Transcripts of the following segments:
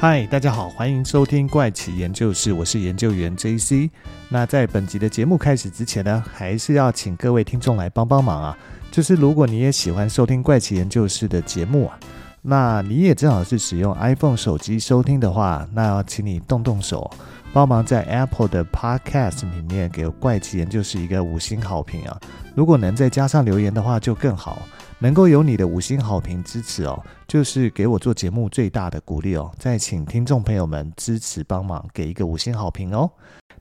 嗨，大家好，欢迎收听怪奇研究室，我是研究员 JC。那在本集的节目开始之前呢，还是要请各位听众来帮帮忙啊。就是如果你也喜欢收听怪奇研究室的节目啊，那你也正好是使用 iPhone 手机收听的话，那要请你动动手，帮忙在 Apple 的 Podcast 里面给怪奇研究室一个五星好评啊。如果能再加上留言的话，就更好。能够有你的五星好评支持哦，就是给我做节目最大的鼓励哦。再请听众朋友们支持帮忙，给一个五星好评哦。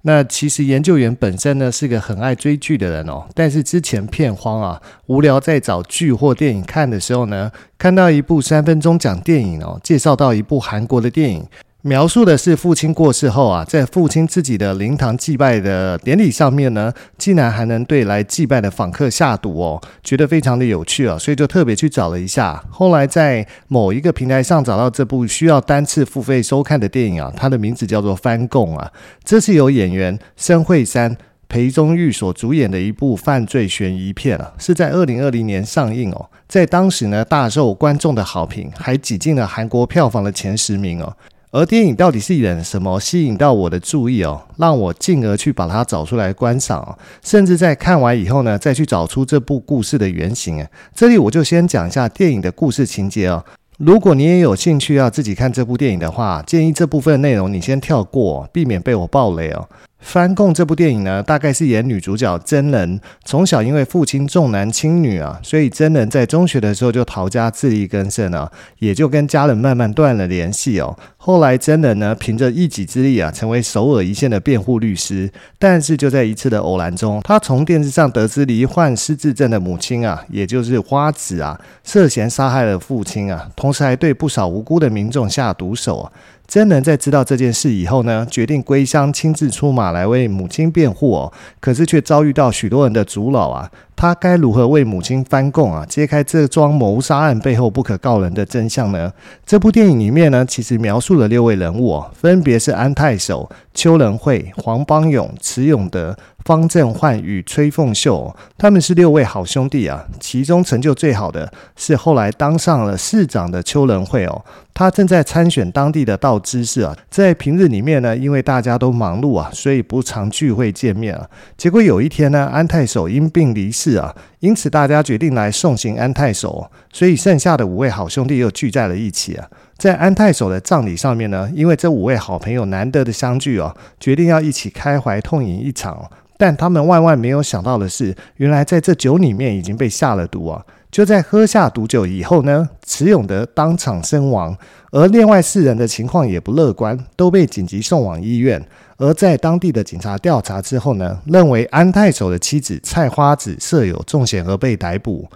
那其实研究员本身呢是个很爱追剧的人哦，但是之前片荒啊，无聊在找剧或电影看的时候呢，看到一部三分钟讲电影哦，介绍到一部韩国的电影。描述的是父亲过世后啊，在父亲自己的灵堂祭拜的典礼上面呢，竟然还能对来祭拜的访客下毒哦，觉得非常的有趣啊，所以就特别去找了一下。后来在某一个平台上找到这部需要单次付费收看的电影啊，它的名字叫做《翻供》啊，这是由演员申惠珊、裴宗玉所主演的一部犯罪悬疑片啊，是在二零二零年上映哦，在当时呢大受观众的好评，还挤进了韩国票房的前十名哦。而电影到底是演什么吸引到我的注意哦，让我进而去把它找出来观赏，甚至在看完以后呢，再去找出这部故事的原型。这里我就先讲一下电影的故事情节哦。如果你也有兴趣要自己看这部电影的话，建议这部分内容你先跳过，避免被我爆雷哦。翻供这部电影呢，大概是演女主角真人从小因为父亲重男轻女啊，所以真人在中学的时候就逃家自力更生了，也就跟家人慢慢断了联系哦。后来真人呢，凭着一己之力啊，成为首尔一线的辩护律师。但是就在一次的偶然中，他从电视上得知罹患失智症的母亲啊，也就是花子啊，涉嫌杀害了父亲啊，同时还对不少无辜的民众下毒手啊。真人在知道这件事以后呢，决定归乡亲自出马来为母亲辩护哦，可是却遭遇到许多人的阻挠啊。他该如何为母亲翻供啊？揭开这桩谋杀案背后不可告人的真相呢？这部电影里面呢，其实描述了六位人物哦，分别是安太守、邱仁惠、黄邦勇、池永德、方振焕与崔凤秀。他们是六位好兄弟啊。其中成就最好的是后来当上了市长的邱仁惠哦。他正在参选当地的道知事啊。在平日里面呢，因为大家都忙碌啊，所以不常聚会见面啊。结果有一天呢，安太守因病离世。啊，因此大家决定来送行安太守，所以剩下的五位好兄弟又聚在了一起啊。在安太守的葬礼上面呢，因为这五位好朋友难得的相聚哦，决定要一起开怀痛饮一场。但他们万万没有想到的是，原来在这酒里面已经被下了毒啊！就在喝下毒酒以后呢，池永德当场身亡，而另外四人的情况也不乐观，都被紧急送往医院。而在当地的警察调查之后呢，认为安太守的妻子菜花子涉有重险而被逮捕。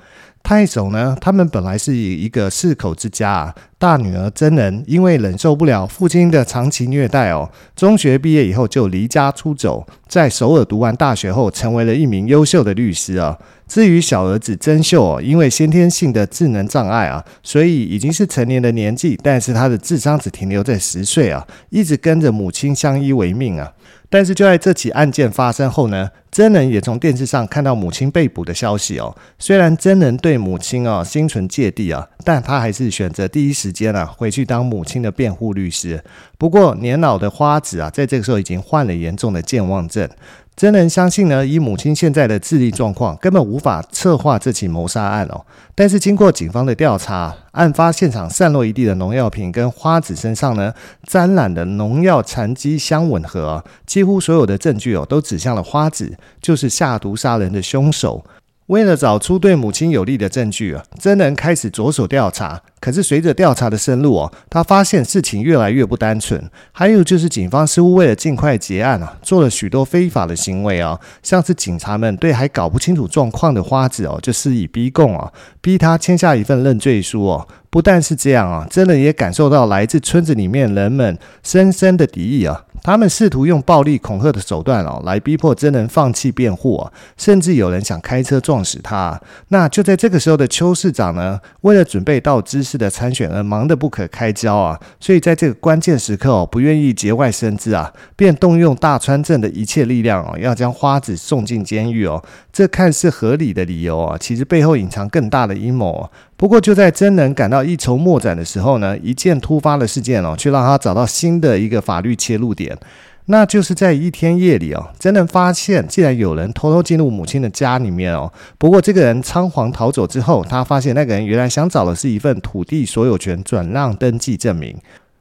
太守呢，他们本来是以一个四口之家啊，大女儿真人因为忍受不了父亲的长期虐待哦，中学毕业以后就离家出走，在首尔读完大学后，成为了一名优秀的律师啊。至于小儿子真秀哦，因为先天性的智能障碍啊，所以已经是成年的年纪，但是他的智商只停留在十岁啊，一直跟着母亲相依为命啊。但是就在这起案件发生后呢，真人也从电视上看到母亲被捕的消息哦。虽然真人对母亲啊心存芥蒂啊，但他还是选择第一时间啊回去当母亲的辩护律师。不过年老的花子啊，在这个时候已经患了严重的健忘症。真人相信呢，以母亲现在的智力状况，根本无法策划这起谋杀案哦。但是经过警方的调查，案发现场散落一地的农药瓶跟花子身上呢沾染的农药残迹相吻合，几乎所有的证据哦都指向了花子就是下毒杀人的凶手。为了找出对母亲有利的证据啊，真人开始着手调查。可是随着调查的深入哦，他发现事情越来越不单纯。还有就是警方似乎为了尽快结案啊，做了许多非法的行为啊，像是警察们对还搞不清楚状况的花子哦，就施以逼供啊，逼他签下一份认罪书哦。不但是这样啊，真人也感受到来自村子里面人们深深的敌意啊。他们试图用暴力恐吓的手段哦，来逼迫真人放弃辩护啊，甚至有人想开车撞死他。那就在这个时候的邱市长呢，为了准备到知事的参选而忙得不可开交啊，所以在这个关键时刻哦，不愿意节外生枝啊，便动用大川镇的一切力量哦，要将花子送进监狱哦。这看似合理的理由啊，其实背后隐藏更大的阴谋。不过就在真人感到一筹莫展的时候呢，一件突发的事件哦，却让他找到新的一个法律切入点。那就是在一天夜里哦，真的发现竟然有人偷偷进入母亲的家里面哦。不过这个人仓皇逃走之后，他发现那个人原来想找的是一份土地所有权转让登记证明。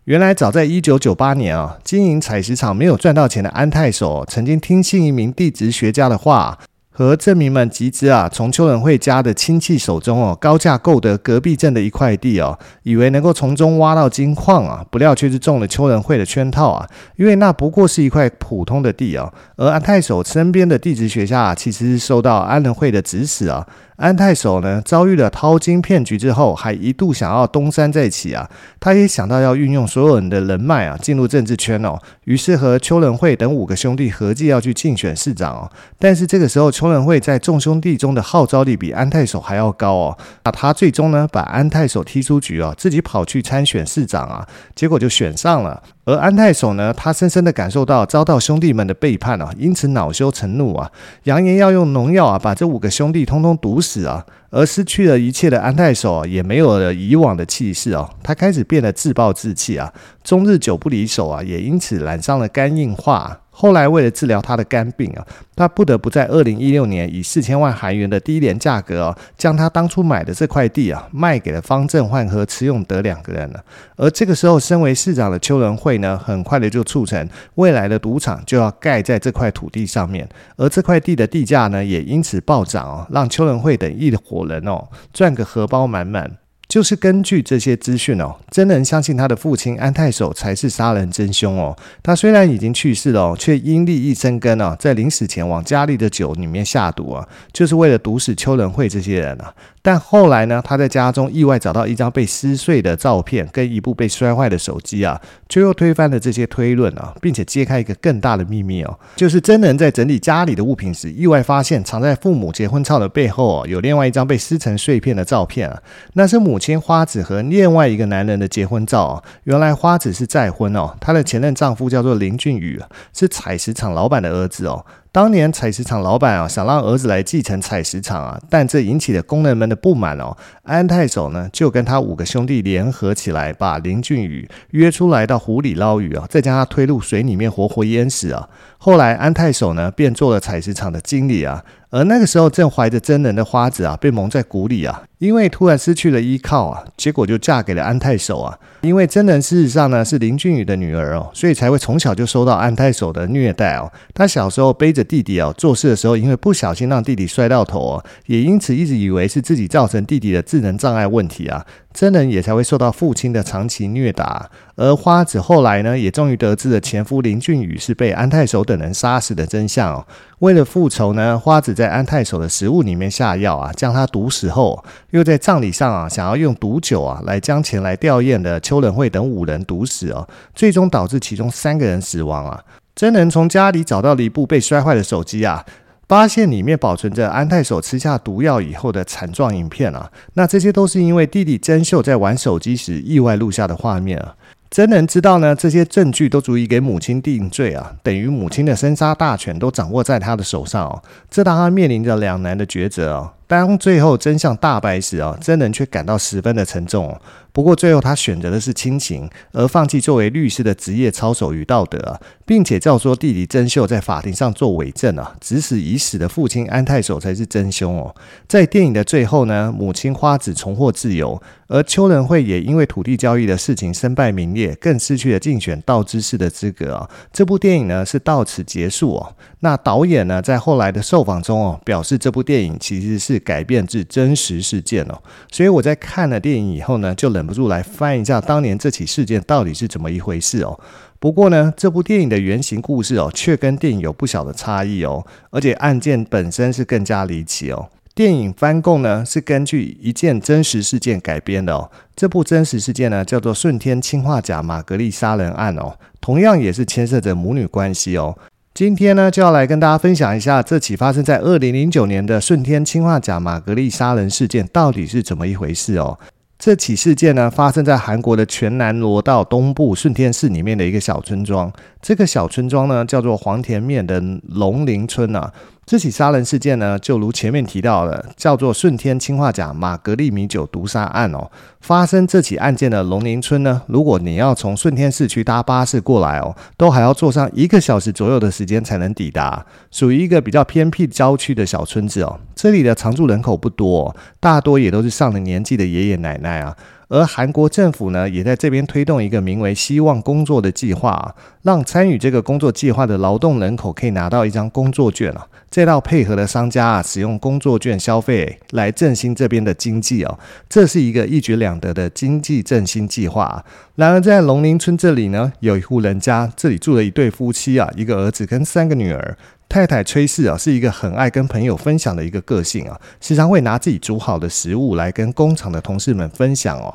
原来早在一九九八年啊，经营采石场没有赚到钱的安太守，曾经听信一名地质学家的话。和镇民们集资啊，从邱仁惠家的亲戚手中哦，高价购得隔壁镇的一块地哦，以为能够从中挖到金矿啊，不料却是中了邱仁惠的圈套啊，因为那不过是一块普通的地哦，而安太守身边的地质学家啊，其实是受到安仁惠的指使啊。安太守呢，遭遇了淘金骗局之后，还一度想要东山再起啊。他也想到要运用所有人的人脉啊，进入政治圈哦。于是和邱仁惠等五个兄弟合计要去竞选市长哦。但是这个时候，邱仁惠在众兄弟中的号召力比安太守还要高哦。那他最终呢，把安太守踢出局哦，自己跑去参选市长啊，结果就选上了。而安太守呢，他深深的感受到遭到兄弟们的背叛啊，因此恼羞成怒啊，扬言要用农药啊，把这五个兄弟通通毒死啊。而失去了一切的安太守啊也没有了以往的气势哦，他开始变得自暴自弃啊，终日久不离手啊，也因此染上了肝硬化。后来为了治疗他的肝病啊，他不得不在二零一六年以四千万韩元的低廉价格哦，将他当初买的这块地啊卖给了方正焕和池永德两个人了。而这个时候，身为市长的邱仁惠呢，很快的就促成未来的赌场就要盖在这块土地上面，而这块地的地价呢也因此暴涨哦，让邱仁惠等一伙人哦赚个荷包满满。就是根据这些资讯哦，真人相信他的父亲安太守才是杀人真凶哦。他虽然已经去世了，却因利益生根啊，在临死前往家里的酒里面下毒啊，就是为了毒死邱仁惠这些人啊。但后来呢，他在家中意外找到一张被撕碎的照片跟一部被摔坏的手机啊，却又推翻了这些推论啊，并且揭开一个更大的秘密哦，就是真人在整理家里的物品时，意外发现藏在父母结婚照的背后哦，有另外一张被撕成碎片的照片啊，那是母亲花子和另外一个男人的结婚照啊。原来花子是再婚哦，她的前任丈夫叫做林俊宇，是采石场老板的儿子哦。当年采石场老板啊，想让儿子来继承采石场啊，但这引起了工人们的不满哦。安太守呢，就跟他五个兄弟联合起来，把林俊宇约出来到湖里捞鱼啊，再将他推入水里面活活淹死啊。后来安太守呢，便做了采石场的经理啊。而那个时候正怀着真人的花子啊，被蒙在鼓里啊，因为突然失去了依靠啊，结果就嫁给了安太守啊。因为真人事实上呢是林俊宇的女儿哦，所以才会从小就受到安太守的虐待哦。他小时候背着弟弟哦，做事的时候因为不小心让弟弟摔到头哦，也因此一直以为是自己造成弟弟的智能障碍问题啊。真人也才会受到父亲的长期虐打，而花子后来呢，也终于得知了前夫林俊宇是被安太守等人杀死的真相哦。为了复仇呢，花子在安太守的食物里面下药啊，将他毒死后，又在葬礼上啊，想要用毒酒啊来将前来吊唁的邱仁惠等五人毒死哦，最终导致其中三个人死亡啊。真人从家里找到了一部被摔坏的手机啊。发现里面保存着安太守吃下毒药以后的惨状影片啊，那这些都是因为弟弟真秀在玩手机时意外录下的画面啊。真人知道呢，这些证据都足以给母亲定罪啊，等于母亲的生杀大权都掌握在他的手上哦，这让他面临着两难的抉择哦。当最后真相大白时啊，真人却感到十分的沉重。不过最后他选择的是亲情，而放弃作为律师的职业操守与道德，并且教唆弟弟真秀在法庭上做伪证啊，指使已死的父亲安太守才是真凶哦。在电影的最后呢，母亲花子重获自由，而邱仁惠也因为土地交易的事情身败名裂，更失去了竞选道知事的资格啊。这部电影呢是到此结束哦。那导演呢在后来的受访中哦，表示这部电影其实是改编自真实事件哦。所以我在看了电影以后呢，就冷。忍不住来翻一下当年这起事件到底是怎么一回事哦。不过呢，这部电影的原型故事哦，却跟电影有不小的差异哦，而且案件本身是更加离奇哦。电影翻供呢是根据一件真实事件改编的哦，这部真实事件呢叫做顺天氰化钾玛格丽杀人案哦，同样也是牵涉着母女关系哦。今天呢，就要来跟大家分享一下这起发生在二零零九年的顺天氰化钾玛格丽杀人事件到底是怎么一回事哦。这起事件呢，发生在韩国的全南罗道东部顺天市里面的一个小村庄。这个小村庄呢，叫做黄田面的龙陵村啊。这起杀人事件呢，就如前面提到的，叫做顺天氰化钾玛格丽米酒毒杀案哦。发生这起案件的龙林村呢，如果你要从顺天市区搭巴士过来哦，都还要坐上一个小时左右的时间才能抵达，属于一个比较偏僻郊区的小村子哦。这里的常住人口不多，大多也都是上了年纪的爷爷奶奶啊。而韩国政府呢，也在这边推动一个名为“希望工作”的计划啊，让参与这个工作计划的劳动人口可以拿到一张工作券啊，再到配合的商家啊，使用工作券消费来振兴这边的经济哦，这是一个一举两得的经济振兴计划。然而，在龙林村这里呢，有一户人家，这里住了一对夫妻啊，一个儿子跟三个女儿。太太崔氏啊，是一个很爱跟朋友分享的一个个性啊，时常会拿自己煮好的食物来跟工厂的同事们分享哦。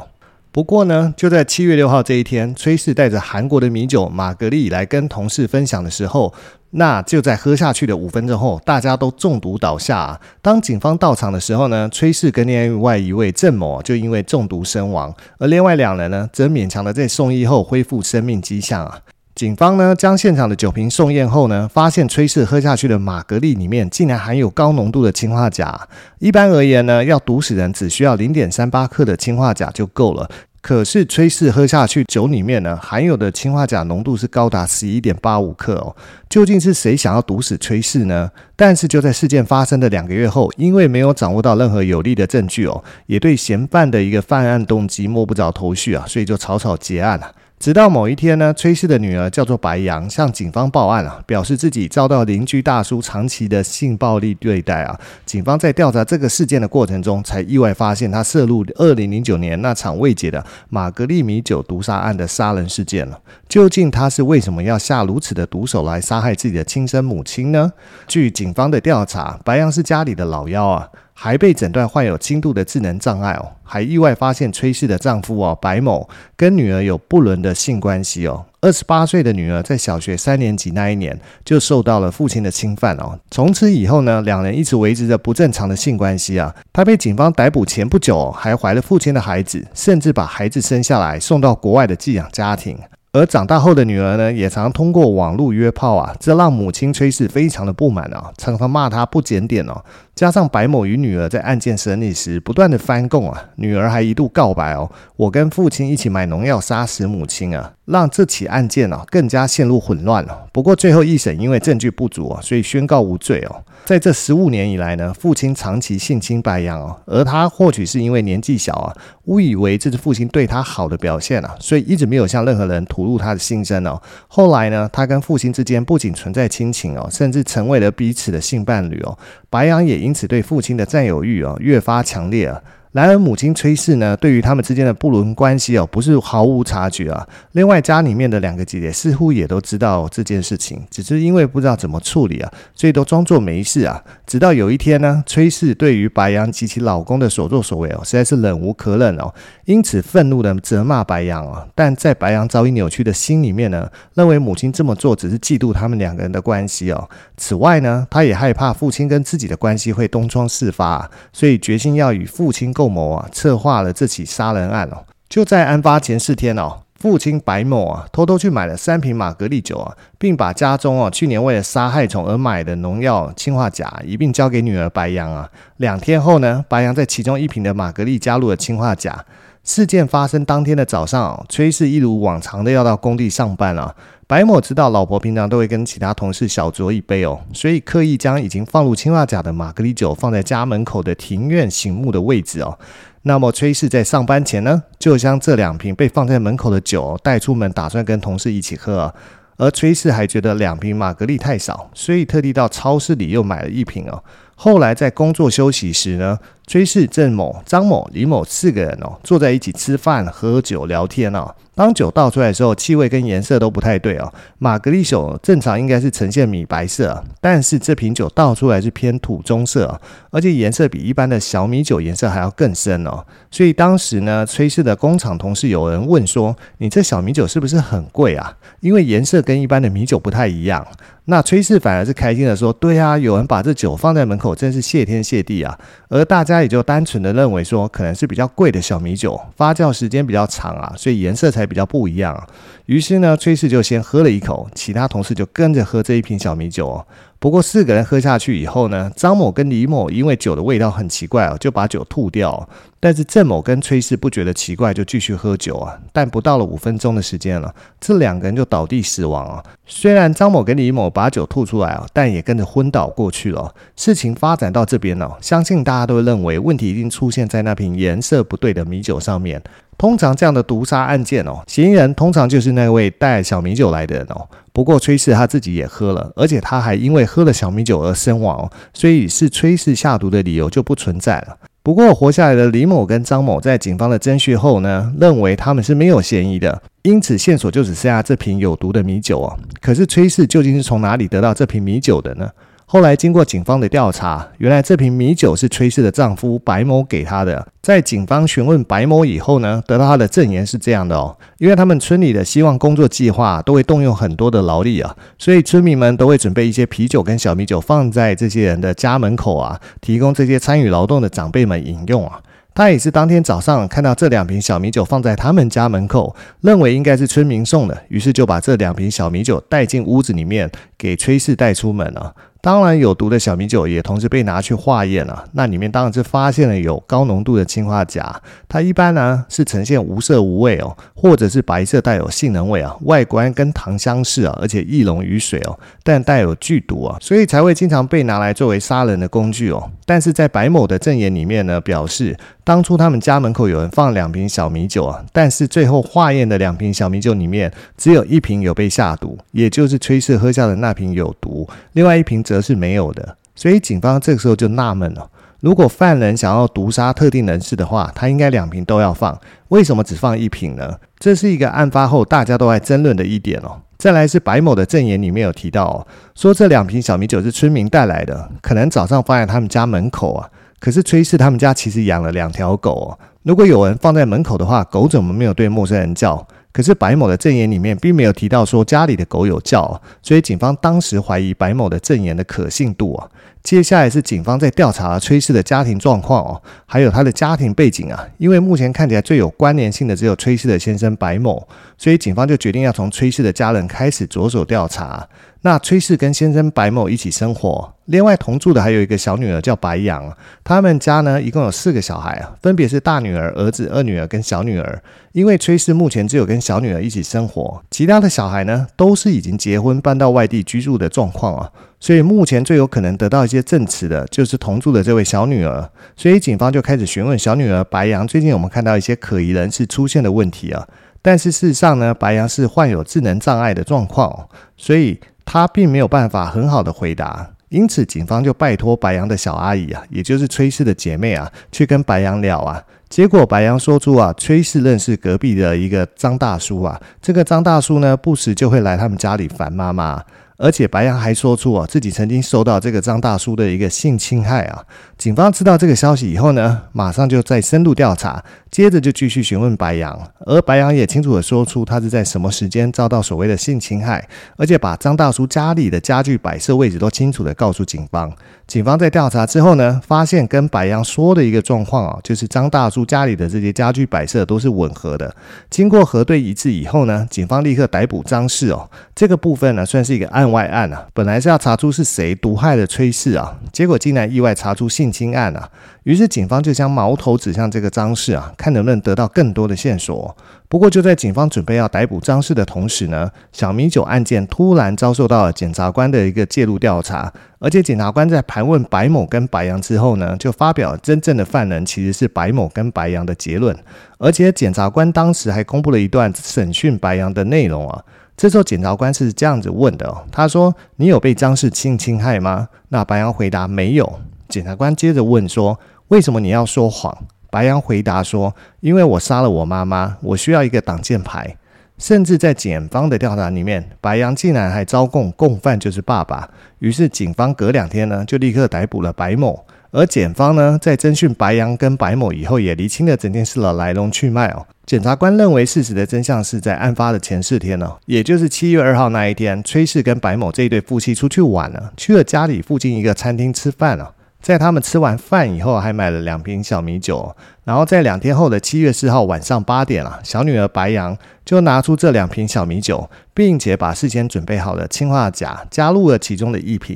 不过呢，就在七月六号这一天，崔氏带着韩国的米酒玛格丽来跟同事分享的时候，那就在喝下去的五分钟后，大家都中毒倒下啊。当警方到场的时候呢，崔氏跟另外一位郑某就因为中毒身亡，而另外两人呢，则勉强的在送医后恢复生命迹象啊。警方呢，将现场的酒瓶送验后呢，发现崔氏喝下去的玛格丽里面竟然含有高浓度的氰化钾。一般而言呢，要毒死人只需要零点三八克的氰化钾就够了。可是崔氏喝下去酒里面呢，含有的氰化钾浓度是高达十一点八五克哦。究竟是谁想要毒死崔氏呢？但是就在事件发生的两个月后，因为没有掌握到任何有力的证据哦，也对嫌犯的一个犯案动机摸不着头绪啊，所以就草草结案了。直到某一天呢，崔氏的女儿叫做白杨，向警方报案啊，表示自己遭到邻居大叔长期的性暴力对待啊。警方在调查这个事件的过程中，才意外发现他涉入二零零九年那场未解的玛格丽米酒毒杀案的杀人事件了。究竟他是为什么要下如此的毒手来杀害自己的亲生母亲呢？据警方的调查，白杨是家里的老幺啊。还被诊断患有轻度的智能障碍哦，还意外发现崔氏的丈夫哦白某跟女儿有不伦的性关系哦。二十八岁的女儿在小学三年级那一年就受到了父亲的侵犯哦。从此以后呢，两人一直维持着不正常的性关系啊。她被警方逮捕前不久还怀了父亲的孩子，甚至把孩子生下来送到国外的寄养家庭。而长大后的女儿呢，也常通过网络约炮啊，这让母亲崔氏非常的不满啊，常常骂她不检点哦。加上白某与女儿在案件审理时不断的翻供啊，女儿还一度告白哦，我跟父亲一起买农药杀死母亲啊，让这起案件啊更加陷入混乱了。不过最后一审因为证据不足啊，所以宣告无罪哦。在这十五年以来呢，父亲长期性侵白杨哦，而他或许是因为年纪小啊，误以为这是父亲对他好的表现啊，所以一直没有向任何人吐露他的心声哦。后来呢，他跟父亲之间不仅存在亲情哦，甚至成为了彼此的性伴侣哦。白杨也因此对父亲的占有欲啊越发强烈啊。然而，母亲崔氏呢，对于他们之间的不伦关系哦，不是毫无察觉啊。另外，家里面的两个姐姐似乎也都知道这件事情，只是因为不知道怎么处理啊，所以都装作没事啊。直到有一天呢，崔氏对于白杨及其老公的所作所为哦，实在是忍无可忍哦，因此愤怒的责骂白杨啊。但在白杨早已扭曲的心里面呢，认为母亲这么做只是嫉妒他们两个人的关系哦。此外呢，他也害怕父亲跟自己的关系会东窗事发，所以决心要与父亲共。谋啊，策划了这起杀人案哦。就在案发前四天哦，父亲白某啊，偷偷去买了三瓶玛格丽酒啊，并把家中哦去年为了杀害虫而买的农药氰化钾一并交给女儿白杨啊。两天后呢，白杨在其中一瓶的玛格丽加入了氰化钾。事件发生当天的早上，崔氏一如往常的要到工地上班啊。白某知道老婆平常都会跟其他同事小酌一杯哦，所以刻意将已经放入氰化钾的玛格丽酒放在家门口的庭院醒目的位置哦。那么崔氏在上班前呢，就将这两瓶被放在门口的酒带出门，打算跟同事一起喝。而崔氏还觉得两瓶玛格丽太少，所以特地到超市里又买了一瓶哦。后来在工作休息时呢，崔氏、郑某、张某、李某四个人哦，坐在一起吃饭、喝酒、聊天哦。当酒倒出来的时候，气味跟颜色都不太对哦。玛格丽酒正常应该是呈现米白色，但是这瓶酒倒出来是偏土棕色，而且颜色比一般的小米酒颜色还要更深哦。所以当时呢，崔氏的工厂同事有人问说：“你这小米酒是不是很贵啊？因为颜色跟一般的米酒不太一样。”那崔氏反而是开心的说：“对啊，有人把这酒放在门口，真是谢天谢地啊。”而大家也就单纯的认为说，可能是比较贵的小米酒，发酵时间比较长啊，所以颜色才比较不一样。于是呢，崔氏就先喝了一口，其他同事就跟着喝这一瓶小米酒哦。不过四个人喝下去以后呢，张某跟李某因为酒的味道很奇怪哦，就把酒吐掉。但是郑某跟崔氏不觉得奇怪，就继续喝酒啊。但不到了五分钟的时间了，这两个人就倒地死亡啊。虽然张某跟李某把酒吐出来啊，但也跟着昏倒过去了。事情发展到这边呢，相信大家都认为问题一定出现在那瓶颜色不对的米酒上面。通常这样的毒杀案件哦，嫌疑人通常就是那位带小米酒来的人哦。不过崔氏他自己也喝了，而且他还因为喝了小米酒而身亡哦，所以是崔氏下毒的理由就不存在了。不过活下来的李某跟张某在警方的侦讯后呢，认为他们是没有嫌疑的，因此线索就只剩下这瓶有毒的米酒哦。可是崔氏究竟是从哪里得到这瓶米酒的呢？后来经过警方的调查，原来这瓶米酒是崔氏的丈夫白某给他的。在警方询问白某以后呢，得到他的证言是这样的哦，因为他们村里的希望工作计划都会动用很多的劳力啊，所以村民们都会准备一些啤酒跟小米酒放在这些人的家门口啊，提供这些参与劳动的长辈们饮用啊。他也是当天早上看到这两瓶小米酒放在他们家门口，认为应该是村民送的，于是就把这两瓶小米酒带进屋子里面，给崔氏带出门了。当然，有毒的小米酒也同时被拿去化验了。那里面当然是发现了有高浓度的氰化钾，它一般呢是呈现无色无味哦，或者是白色带有杏仁味啊，外观跟糖相似啊，而且易溶于水哦，但带有剧毒啊，所以才会经常被拿来作为杀人的工具哦。但是在白某的证言里面呢，表示当初他们家门口有人放两瓶小米酒啊，但是最后化验的两瓶小米酒里面只有一瓶有被下毒，也就是崔氏喝下的那瓶有毒，另外一瓶则。是没有的，所以警方这个时候就纳闷了：如果犯人想要毒杀特定人士的话，他应该两瓶都要放，为什么只放一瓶呢？这是一个案发后大家都在争论的一点哦。再来是白某的证言里面有提到哦，说这两瓶小米酒是村民带来的，可能早上放在他们家门口啊。可是崔氏他们家其实养了两条狗哦，如果有人放在门口的话，狗怎么没有对陌生人叫？可是白某的证言里面并没有提到说家里的狗有叫，所以警方当时怀疑白某的证言的可信度啊。接下来是警方在调查崔氏的家庭状况哦，还有他的家庭背景啊。因为目前看起来最有关联性的只有崔氏的先生白某，所以警方就决定要从崔氏的家人开始着手调查。那崔氏跟先生白某一起生活，另外同住的还有一个小女儿叫白杨。他们家呢一共有四个小孩啊，分别是大女儿、儿子、二女儿跟小女儿。因为崔氏目前只有跟小女儿一起生活，其他的小孩呢都是已经结婚搬到外地居住的状况啊，所以目前最有可能得到一些证词的就是同住的这位小女儿。所以警方就开始询问小女儿白杨，最近我们看到一些可疑人士出现的问题啊，但是事实上呢，白杨是患有智能障碍的状况，所以。他并没有办法很好的回答，因此警方就拜托白杨的小阿姨啊，也就是崔氏的姐妹啊，去跟白杨聊啊。结果白杨说出啊，崔氏认识隔壁的一个张大叔啊，这个张大叔呢，不时就会来他们家里烦妈妈。而且白杨还说出啊，自己曾经受到这个张大叔的一个性侵害啊。警方知道这个消息以后呢，马上就再深入调查，接着就继续询问白杨，而白杨也清楚的说出他是在什么时间遭到所谓的性侵害，而且把张大叔家里的家具摆设位置都清楚的告诉警方。警方在调查之后呢，发现跟白杨说的一个状况啊，就是张大叔家里的这些家具摆设都是吻合的。经过核对一致以后呢，警方立刻逮捕张氏哦。这个部分呢，算是一个案外案啊。本来是要查出是谁毒害了崔氏啊，结果竟然意外查出性侵案啊。于是警方就将矛头指向这个张氏啊，看能不能得到更多的线索。不过就在警方准备要逮捕张氏的同时呢，小米酒案件突然遭受到了检察官的一个介入调查。而且检察官在盘问白某跟白杨之后呢，就发表真正的犯人其实是白某跟白杨的结论。而且检察官当时还公布了一段审讯白杨的内容啊。这时候检察官是这样子问的哦，他说：“你有被张氏性侵害吗？”那白杨回答：“没有。”检察官接着问说：“为什么你要说谎？”白羊回答说：“因为我杀了我妈妈，我需要一个挡箭牌。”甚至在检方的调查里面，白羊竟然还招供共犯就是爸爸。于是警方隔两天呢，就立刻逮捕了白某。而检方呢，在侦讯白羊跟白某以后，也厘清了整件事的来龙去脉哦。检察官认为事实的真相是在案发的前四天呢，也就是七月二号那一天，崔氏跟白某这一对夫妻出去玩了，去了家里附近一个餐厅吃饭了。在他们吃完饭以后，还买了两瓶小米酒。然后在两天后的七月四号晚上八点啊，小女儿白羊就拿出这两瓶小米酒，并且把事先准备好的氰化钾加入了其中的一瓶。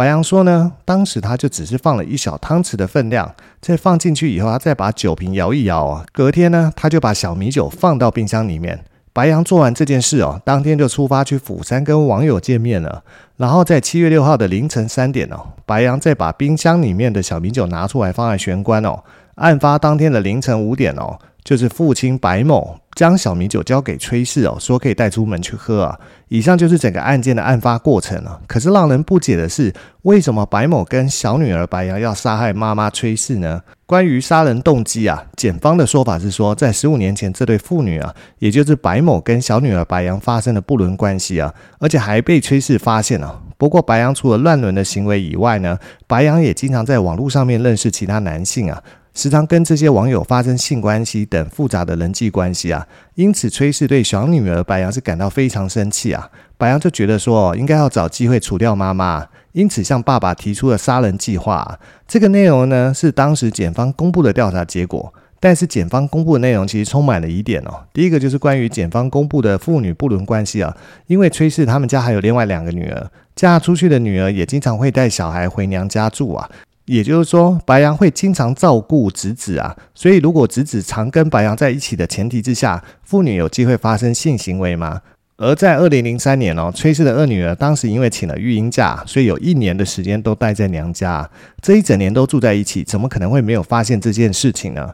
白羊说呢，当时他就只是放了一小汤匙的分量，再放进去以后，他再把酒瓶摇一摇啊。隔天呢，他就把小米酒放到冰箱里面。白羊做完这件事哦，当天就出发去釜山跟网友见面了。然后在七月六号的凌晨三点哦，白羊再把冰箱里面的小米酒拿出来放在玄关哦。案发当天的凌晨五点哦，就是父亲白某将小米酒交给崔氏哦，说可以带出门去喝啊。以上就是整个案件的案发过程了。可是让人不解的是，为什么白某跟小女儿白羊要杀害妈妈崔氏呢？关于杀人动机啊，检方的说法是说，在十五年前，这对父女啊，也就是白某跟小女儿白羊发生了不伦关系啊，而且还被崔氏发现了。不过，白羊除了乱伦的行为以外呢，白羊也经常在网络上面认识其他男性啊。时常跟这些网友发生性关系等复杂的人际关系啊，因此崔氏对小女儿白羊是感到非常生气啊。白羊就觉得说，应该要找机会除掉妈妈，因此向爸爸提出了杀人计划。这个内容呢，是当时检方公布的调查结果，但是检方公布的内容其实充满了疑点哦。第一个就是关于检方公布的父女不伦关系啊，因为崔氏他们家还有另外两个女儿，嫁出去的女儿也经常会带小孩回娘家住啊。也就是说，白羊会经常照顾侄子啊，所以如果侄子常跟白羊在一起的前提之下，妇女有机会发生性行为吗？而在二零零三年哦，崔氏的二女儿当时因为请了育婴假，所以有一年的时间都待在娘家，这一整年都住在一起，怎么可能会没有发现这件事情呢？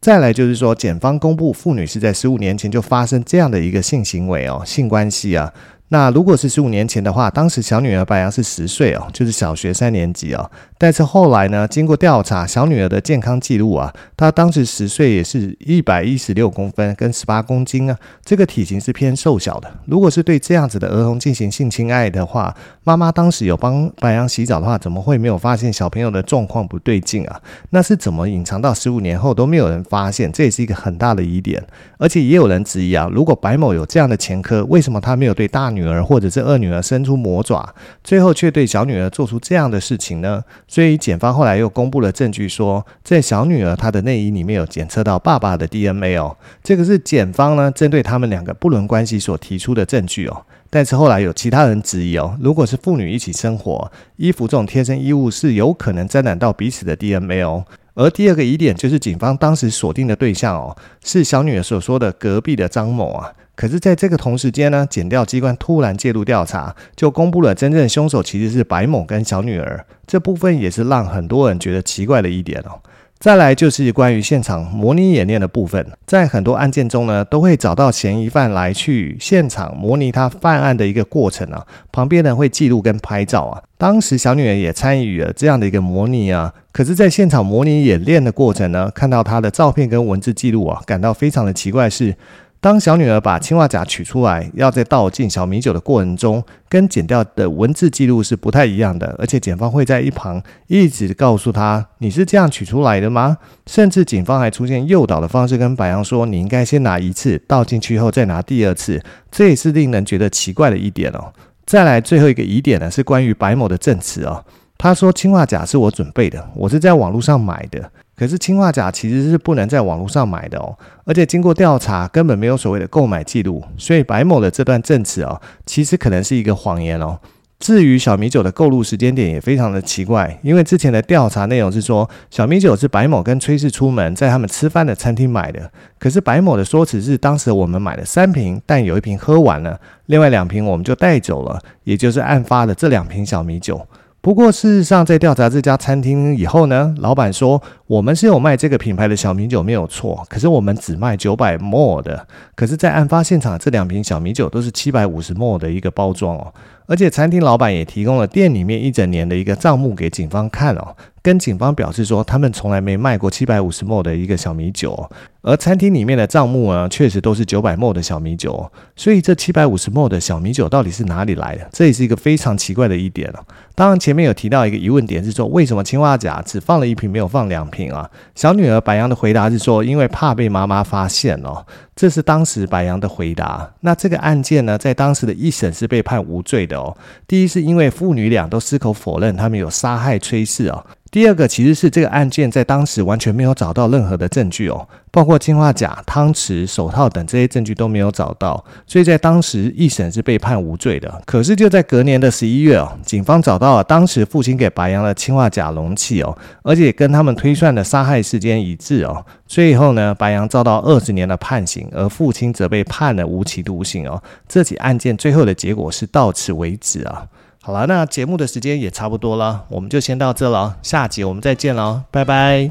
再来就是说，检方公布妇女是在十五年前就发生这样的一个性行为哦，性关系啊。那如果是十五年前的话，当时小女儿白羊是十岁哦，就是小学三年级哦。但是后来呢，经过调查，小女儿的健康记录啊，她当时十岁也是一百一十六公分跟十八公斤啊，这个体型是偏瘦小的。如果是对这样子的儿童进行性侵害的话，妈妈当时有帮白羊洗澡的话，怎么会没有发现小朋友的状况不对劲啊？那是怎么隐藏到十五年后都没有人发现？这也是一个很大的疑点。而且也有人质疑啊，如果白某有这样的前科，为什么他没有对大女儿或者是二女儿伸出魔爪，最后却对小女儿做出这样的事情呢？所以检方后来又公布了证据说，说在小女儿她的内衣里面有检测到爸爸的 DNA 哦，这个是检方呢针对他们两个不伦关系所提出的证据哦。但是后来有其他人质疑哦，如果是父女一起生活，衣服这种贴身衣物是有可能沾染到彼此的 DNA 哦。而第二个疑点就是警方当时锁定的对象哦，是小女儿所说的隔壁的张某啊。可是，在这个同时间呢，检调机关突然介入调查，就公布了真正凶手其实是白某跟小女儿。这部分也是让很多人觉得奇怪的一点哦。再来就是关于现场模拟演练的部分，在很多案件中呢，都会找到嫌疑犯来去现场模拟他犯案的一个过程啊，旁边呢会记录跟拍照啊。当时小女儿也参与了这样的一个模拟啊，可是，在现场模拟演练的过程呢，看到她的照片跟文字记录啊，感到非常的奇怪是。当小女儿把氰化钾取出来，要再倒进小米酒的过程中，跟剪掉的文字记录是不太一样的，而且检方会在一旁一直告诉他：“你是这样取出来的吗？”甚至警方还出现诱导的方式，跟白羊说：“你应该先拿一次，倒进去后再拿第二次。”这也是令人觉得奇怪的一点哦。再来最后一个疑点呢，是关于白某的证词哦。他说：“氰化钾是我准备的，我是在网络上买的。”可是氰化钾其实是不能在网络上买的哦，而且经过调查根本没有所谓的购买记录，所以白某的这段证词哦，其实可能是一个谎言哦。至于小米酒的购入时间点也非常的奇怪，因为之前的调查内容是说小米酒是白某跟崔氏出门在他们吃饭的餐厅买的，可是白某的说辞是当时我们买了三瓶，但有一瓶喝完了，另外两瓶我们就带走了，也就是案发的这两瓶小米酒。不过，事实上，在调查这家餐厅以后呢，老板说我们是有卖这个品牌的小米酒，没有错。可是我们只卖九百 mol 的，可是，在案发现场这两瓶小米酒都是七百五十 mol 的一个包装哦。而且餐厅老板也提供了店里面一整年的一个账目给警方看哦，跟警方表示说他们从来没卖过七百五十 ml 的一个小米酒，而餐厅里面的账目呢，确实都是九百 ml 的小米酒哦，所以这七百五十 ml 的小米酒到底是哪里来的？这也是一个非常奇怪的一点哦。当然前面有提到一个疑问点是说，为什么青蛙甲只放了一瓶没有放两瓶啊？小女儿白杨的回答是说，因为怕被妈妈发现哦。这是当时白杨的回答。那这个案件呢，在当时的一审是被判无罪的哦。第一是因为父女俩都矢口否认他们有杀害崔氏哦。第二个其实是这个案件在当时完全没有找到任何的证据哦，包括氰化钾、汤匙、手套等这些证据都没有找到，所以在当时一审是被判无罪的。可是就在隔年的十一月哦，警方找到了当时父亲给白杨的氰化钾容器哦，而且跟他们推算的杀害时间一致哦。最后呢，白杨遭到二十年的判刑，而父亲则被判了无期徒刑哦。这起案件最后的结果是到此为止啊。好了，那节目的时间也差不多了，我们就先到这了，下集我们再见了，拜拜。